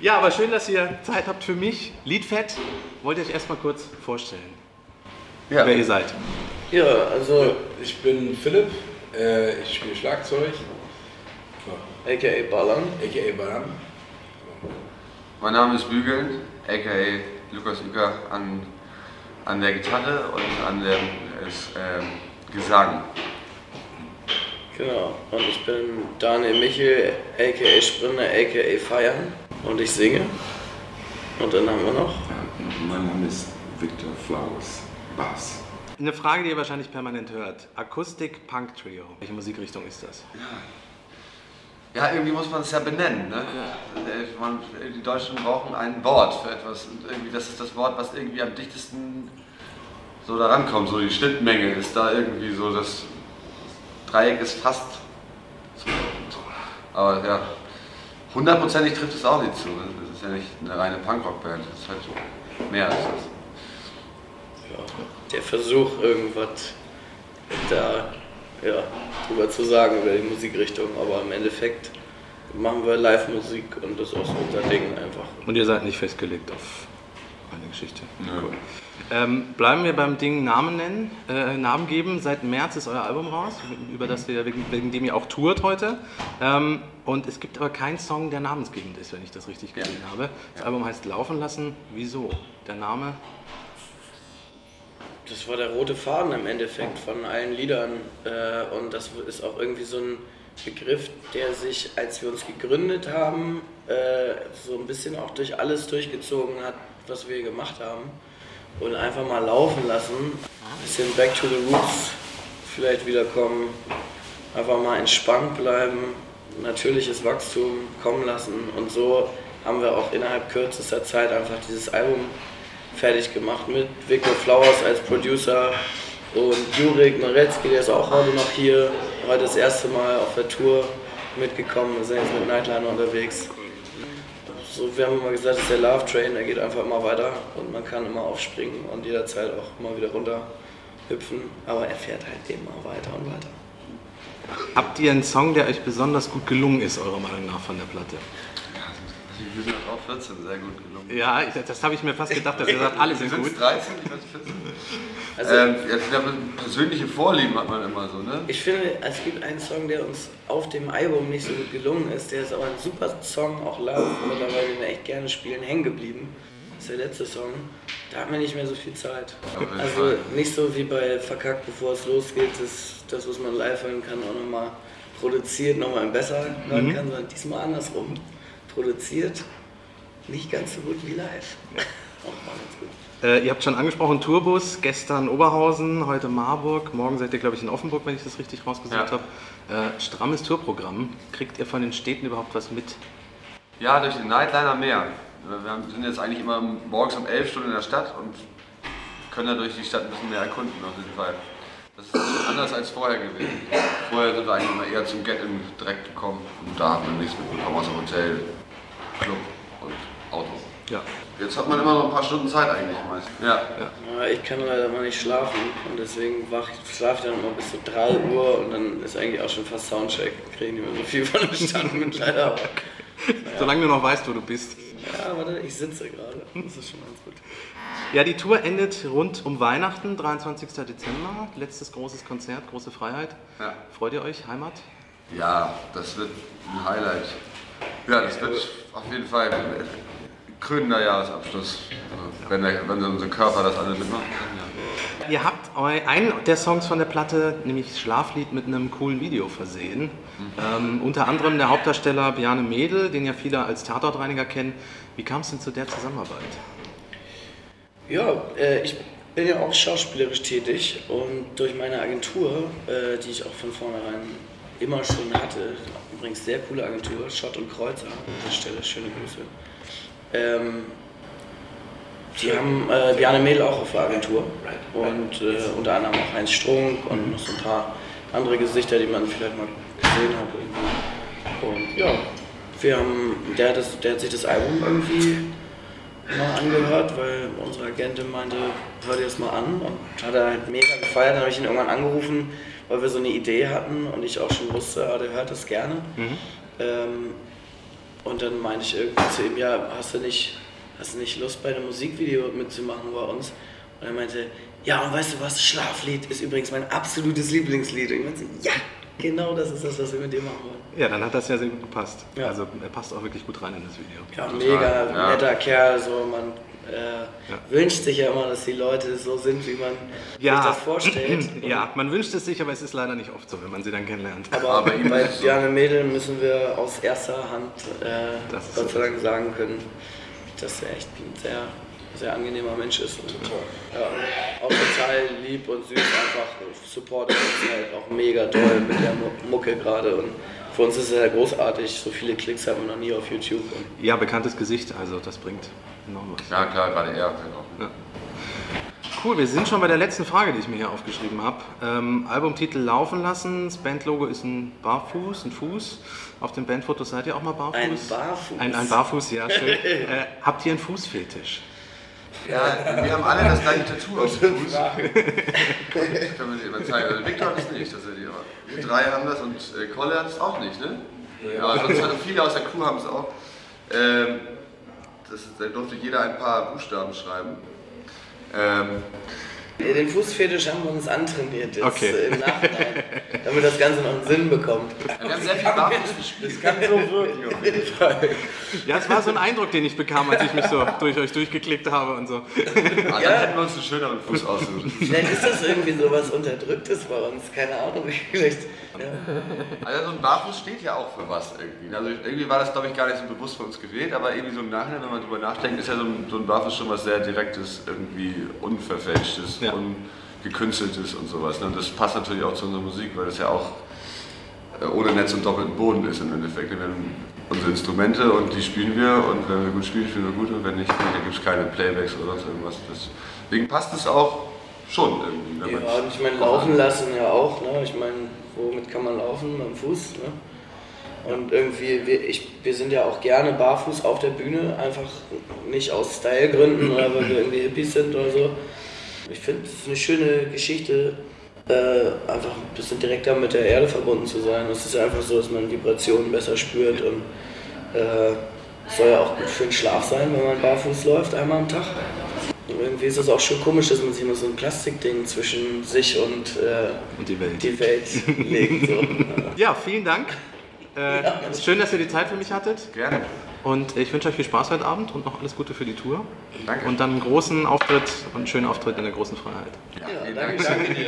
Ja, aber schön, dass ihr Zeit habt für mich. Liedfett, wollt ihr euch erstmal kurz vorstellen, Ja, wer ihr seid? Ja, also Ich bin Philipp, äh, ich spiele Schlagzeug, aka Ballern. a.k.a. Baran. mein Name ist Bügeln, aka Lukas Uecker an, an der Gitarre und an dem ähm, Gesang. Genau. Und ich bin Daniel Michel, aka Sprinter, aka Feiern. Und ich singe. Und dann haben wir noch. Mein Name ist Victor Flowers, Bass. Eine Frage, die ihr wahrscheinlich permanent hört. Akustik Punk Trio. Welche Musikrichtung ist das? Ja, irgendwie muss man es ja benennen. Ne? Äh, Man, die Deutschen brauchen ein Wort für etwas. Und irgendwie, das ist das Wort, was irgendwie am dichtesten so da rankommt. So die Schnittmenge ist da irgendwie so, das Dreieck ist fast so. Aber ja, hundertprozentig trifft es auch nicht zu. ne? Das ist ja nicht eine reine Punkrock-Band. Das ist halt mehr als das. Ja, der Versuch, irgendwas da ja, drüber zu sagen über die Musikrichtung. Aber im Endeffekt machen wir Live-Musik und das ist auch so unser Ding einfach. Und ihr seid nicht festgelegt auf eine Geschichte. Cool. Ähm, bleiben wir beim Ding Namen nennen, äh, Namen geben. Seit März ist euer Album raus, über das wir, wegen, wegen dem ihr auch tourt heute. Ähm, und es gibt aber keinen Song, der namensgebend ist, wenn ich das richtig gesehen habe. Das Album heißt Laufen lassen. Wieso? Der Name? Das war der rote Faden im Endeffekt von allen Liedern. Äh, und das ist auch irgendwie so ein Begriff, der sich, als wir uns gegründet haben, äh, so ein bisschen auch durch alles durchgezogen hat, was wir gemacht haben. Und einfach mal laufen lassen. Ein bisschen back to the roots vielleicht wiederkommen. Einfach mal entspannt bleiben. Natürliches Wachstum kommen lassen. Und so haben wir auch innerhalb kürzester Zeit einfach dieses Album fertig gemacht mit Victor Flowers als Producer und Jurik Noretzki, der ist auch heute noch hier, heute das erste Mal auf der Tour mitgekommen, wir sind jetzt mit Nightliner unterwegs. So, wir haben immer gesagt, das ist der Love Train, der geht einfach immer weiter und man kann immer aufspringen und jederzeit auch immer wieder runter hüpfen, aber er fährt halt immer weiter und weiter. Habt ihr einen Song, der euch besonders gut gelungen ist, eurer Meinung nach, von der Platte? Wir sind auch 14, sehr gut gelungen. Ja, das habe ich mir fast gedacht, dass ihr sagt, alle sind gut. es 13? Ich weiß nicht, 14. Also, ähm, persönliche Vorlieben hat man immer so, ne? Ich finde, es gibt einen Song, der uns auf dem Album nicht so gut gelungen ist. Der ist aber ein super Song, auch live mittlerweile, den wir echt gerne spielen, hängen geblieben. Das ist der letzte Song. Da haben wir nicht mehr so viel Zeit. Also nicht so wie bei Verkackt, bevor es losgeht, das, das was man live hören kann, auch nochmal produziert, nochmal besser hören kann, sondern diesmal andersrum. Produziert, nicht ganz so gut wie live. Äh, ihr habt schon angesprochen, Tourbus, gestern Oberhausen, heute Marburg, morgen seid ihr, glaube ich, in Offenburg, wenn ich das richtig rausgesucht Ja. habe. Äh, strammes Tourprogramm. Kriegt ihr von den Städten überhaupt was mit? Ja, durch den Nightliner mehr. Wir haben- sind jetzt eigentlich immer morgens um 11 Stunden in der Stadt und können dadurch die Stadt ein bisschen mehr erkunden auf jeden Fall. Das ist anders als vorher gewesen. Vorher sind wir eigentlich immer eher zum Get-In direkt gekommen und da haben wir nichts mitbekommen außer Hotel, Club und Auto. Ja. Jetzt hat man immer noch ein paar Stunden Zeit eigentlich meist. Ja. Ja, ich kann leider mal nicht schlafen und deswegen wach, schlafe ich dann immer bis zu 3 Uhr und dann ist eigentlich auch schon fast Soundcheck. Kriege nicht mehr so viel von der Stadt mit leider. aber- Solange du noch weißt, wo du bist. Ja, warte, ich sitze gerade. Das ist schon ganz gut. Ja, die Tour endet rund um Weihnachten, 23. Dezember. Letztes großes Konzert, große Freiheit. Ja. Freut ihr euch, Heimat? Ja, das wird ein Highlight. Ja, das wird auf jeden Fall ein krönender Jahresabschluss. Also, wenn, der, wenn unser Körper das alles mitmacht. Ja. Ihr habt eu- einen der Songs von der Platte, nämlich Schlaflied, mit einem coolen Video versehen. Ähm, unter anderem der Hauptdarsteller Bjarne Mädel, den ja viele als Tatortreiniger kennen. Wie kam es denn zu der Zusammenarbeit? Ja, äh, ich bin ja auch schauspielerisch tätig und durch meine Agentur, äh, die ich auch von vornherein immer schon hatte, übrigens sehr coole Agentur, Schott und Kreuzer, an der Stelle schöne Grüße. Ähm, die haben äh, Bjarne Mädel auch auf der Agentur und äh, unter anderem auch Heinz Strunk und noch so ein paar andere Gesichter, die man vielleicht mal gesehen hat. Irgendwie. Und ja, wir haben, der, hat das, der hat sich das Album irgendwie mal angehört, weil unsere Agentin meinte, hör dir das mal an und hat er halt mega gefeiert. Dann habe ich ihn irgendwann angerufen, weil wir so eine Idee hatten und ich auch schon wusste, ah, der hört das gerne. Ähm, Und dann meinte ich irgendwie zu ihm, ja, hast du nicht, hast du nicht Lust bei einem Musikvideo mitzumachen bei uns? Und er meinte, ja, und weißt du was, Schlaflied ist übrigens mein absolutes Lieblingslied. Und ich meinte, ja, genau das ist das, was wir mit dir machen wollen. Ja, dann hat das ja sehr gut gepasst. Ja. Also er passt auch wirklich gut rein in das Video. Ja, Total, mega ja. netter Kerl, so man äh, wünscht sich ja immer, dass die Leute so sind, wie man sich das vorstellt. ja, man wünscht es sich, aber es ist leider nicht oft so, wenn man sie dann kennenlernt. Aber Aber bei. Diane Mädel müssen wir aus erster Hand äh, Gott sei Dank sagen können, dass er echt ein sehr, sehr angenehmer Mensch ist. Und, ja, auch total lieb und süß, einfach supportet uns halt auch mega toll mit der Mu- Mucke gerade. Und für uns ist es ja großartig, so viele Klicks haben wir noch nie auf YouTube. Und Ja, bekanntes Gesicht, also das bringt enorm was. Ja, klar, gerade er. halt auch. Cool, wir sind schon bei der letzten Frage, die ich mir hier aufgeschrieben habe. Ähm, Albumtitel laufen lassen, das Bandlogo ist ein Barfuß, ein Fuß. Auf den Bandfotos seid ihr auch mal barfuß? Ein Barfuß? Ein, ein Barfuß, ja, schön. äh, habt ihr einen Fußfetisch? Ja, wir haben alle das gleiche Tattoo auf dem Fuß. Können wir dir mal zeigen. Also Victor hat es nicht, tatsächlich. Aber wir drei haben das und äh, Kolle hat es auch nicht, ne? Ja, aber sonst viele aus der Crew haben es auch. Ähm, das, da durfte jeder ein paar Buchstaben schreiben. Ähm, Den Fußfetisch haben wir uns antrainiert jetzt Okay. äh, im Nachhinein, damit das Ganze noch einen Sinn bekommt. wir haben sehr viel Barfuß gespielt. Kann so wirken. auf jeden Fall. Ja, es war so ein Eindruck, den ich bekam, als ich mich so durch euch durchgeklickt habe und so. Also dann hätten wir uns einen schöneren Fuß ausgesucht. Vielleicht ist das irgendwie so was Unterdrücktes bei uns, keine Ahnung. Vielleicht, ja. Also so ein Barfuß steht ja auch für was irgendwie. Also irgendwie war das, glaube ich, gar nicht so bewusst für uns gewählt, aber irgendwie so im Nachhinein, wenn man drüber nachdenkt, ist ja so ein, so ein Barfuß schon was sehr Direktes, irgendwie Unverfälschtes, Ja. Ungekünsteltes und sowas. ne? Und das passt natürlich auch zu unserer Musik, weil das ja auch äh, ohne Netz und doppelten Boden ist im Endeffekt. Wir haben unsere Instrumente und die spielen wir und wenn wir gut spielen, spielen wir gut und wenn nicht, dann gibt es keine Playbacks oder sonst irgendwas. Deswegen passt es auch schon irgendwie. ja, und ich meine, laufen lassen ja auch. Ne? Ich meine, womit kann man laufen? Mit dem Fuß. Ne? Und irgendwie, wir, ich, wir sind ja auch gerne barfuß auf der Bühne, einfach nicht aus Stylegründen oder weil wir irgendwie Hippies sind oder so. Ich finde, es ist eine schöne Geschichte, äh, einfach ein bisschen direkter mit der Erde verbunden zu sein. Es ist einfach so, dass man Vibrationen besser spürt und äh, es soll ja auch gut für den Schlaf sein, wenn man barfuß läuft, einmal am Tag. Und irgendwie ist es auch schon komisch, dass man sich immer so ein Plastikding zwischen sich und äh, Und die Welt. die Welt legt. So. Ja, vielen Dank. Äh, schön, dass ihr die Zeit für mich hattet. Gerne. Und ich wünsche euch viel Spaß heute Abend und noch alles Gute für die Tour. Danke. Und dann einen großen Auftritt und einen schönen Auftritt in der großen Freiheit. Ja, Ja, vielen danke Dank. schön.